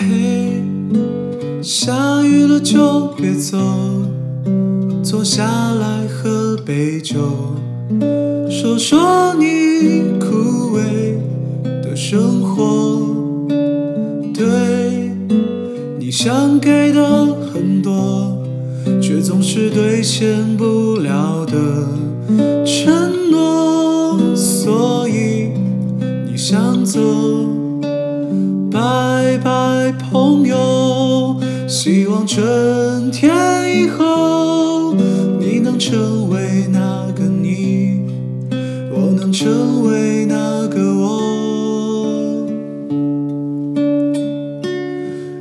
嘿，下雨了就别走，坐下来喝杯酒，说说你枯萎的生活。对，你想给的很多，却总是兑现不了的承诺，春天以后，你能成为那个你，我能成为那个我。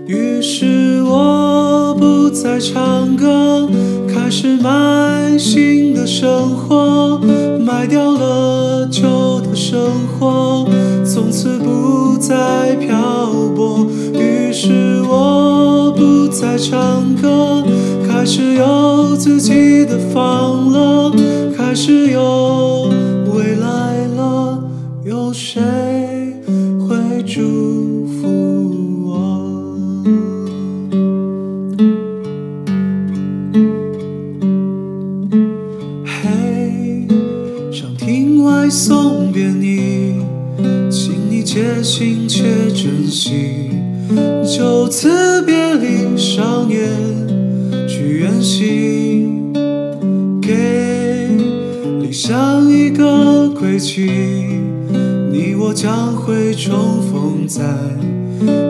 于是我不再唱歌，开始买新的生活，卖掉了旧的生活，从此不再漂泊。在唱歌，开始有自己的房了，开始有未来了，有谁会祝福我？嘿，想听外送别你，请你且行且珍惜。就此别离，少年去远行，给理想一个归期，你我将会重逢在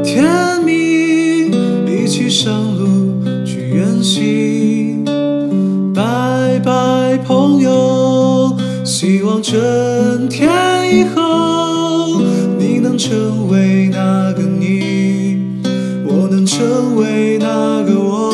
天明，一起上路去远行。拜拜，朋友，希望春天以后，你能成为，成为那个我。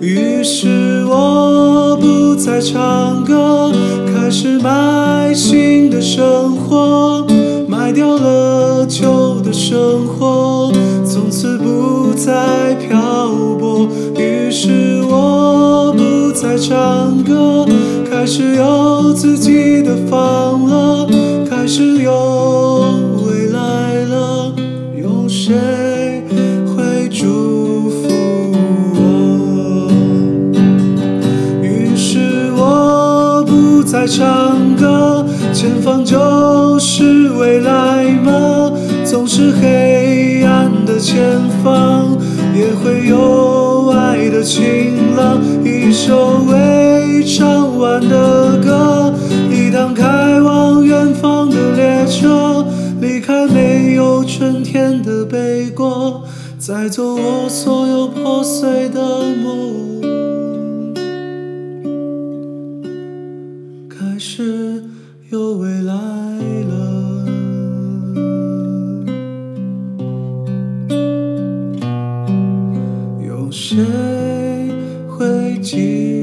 于是我不再唱歌，开始买新的生活，卖掉了旧的生活，从此不再漂泊。于是我不再唱歌，开始有自己的房了，在唱歌，前方就是未来吗？总是黑暗的前方，也会有爱的晴朗。一首未唱完的歌，一趟开往远方的列车，离开没有春天的北国，载走我所有破碎的梦。谁会记得？